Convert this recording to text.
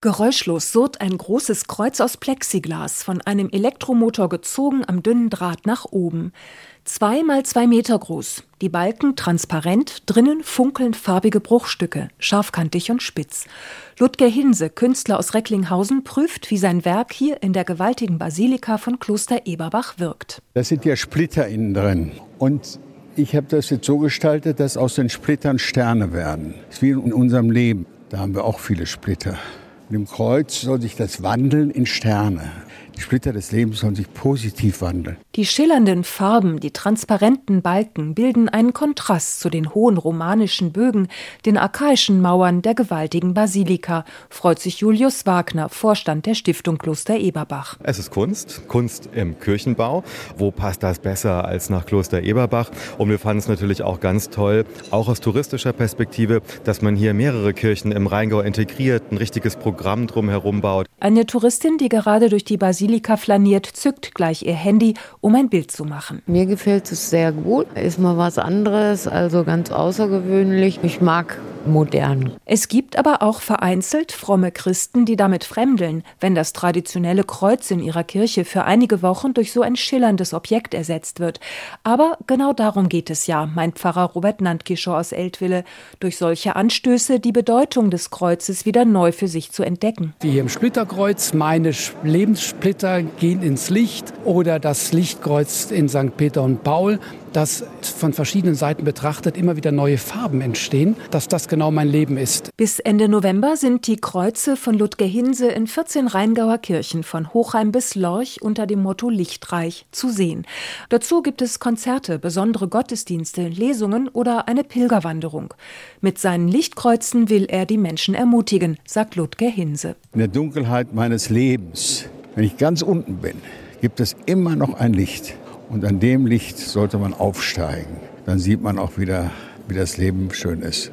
Geräuschlos surrt ein großes Kreuz aus Plexiglas, von einem Elektromotor gezogen am dünnen Draht nach oben. Zwei mal zwei Meter groß, die Balken transparent, drinnen funkeln farbige Bruchstücke, scharfkantig und spitz. Ludger Hinse, Künstler aus Recklinghausen, prüft, wie sein Werk hier in der gewaltigen Basilika von Kloster Eberbach wirkt. Das sind ja Splitter innen drin. Und ich habe das jetzt so gestaltet, dass aus den Splittern Sterne werden. Das ist wie in unserem Leben. Da haben wir auch viele Splitter. Mit dem Kreuz soll sich das wandeln in Sterne. Die Splitter des Lebens sollen sich positiv wandeln. Die schillernden Farben, die transparenten Balken bilden einen Kontrast zu den hohen romanischen Bögen, den archaischen Mauern der gewaltigen Basilika, freut sich Julius Wagner, Vorstand der Stiftung Kloster Eberbach. Es ist Kunst, Kunst im Kirchenbau. Wo passt das besser als nach Kloster Eberbach? Und wir fanden es natürlich auch ganz toll, auch aus touristischer Perspektive, dass man hier mehrere Kirchen im Rheingau integriert, ein richtiges Programm drumherum baut. Eine Touristin, die gerade durch die Basilika Basilika flaniert, zückt gleich ihr Handy, um ein Bild zu machen. Mir gefällt es sehr gut. Ist mal was anderes, also ganz außergewöhnlich. Ich mag modern. Es gibt aber auch vereinzelt fromme Christen, die damit fremdeln, wenn das traditionelle Kreuz in ihrer Kirche für einige Wochen durch so ein schillerndes Objekt ersetzt wird. Aber genau darum geht es ja, meint Pfarrer Robert Nandkischer aus Eltville, durch solche Anstöße die Bedeutung des Kreuzes wieder neu für sich zu entdecken. Wie hier im Splitterkreuz, meine Lebenssplitter gehen ins Licht oder das Lichtkreuz in St. Peter und Paul dass von verschiedenen Seiten betrachtet immer wieder neue Farben entstehen, dass das genau mein Leben ist. Bis Ende November sind die Kreuze von Ludger Hinse in 14 Rheingauer Kirchen von Hochheim bis Lorch unter dem Motto Lichtreich zu sehen. Dazu gibt es Konzerte, besondere Gottesdienste, Lesungen oder eine Pilgerwanderung. Mit seinen Lichtkreuzen will er die Menschen ermutigen, sagt Ludger Hinse. In der Dunkelheit meines Lebens, wenn ich ganz unten bin, gibt es immer noch ein Licht. Und an dem Licht sollte man aufsteigen. Dann sieht man auch wieder, wie das Leben schön ist.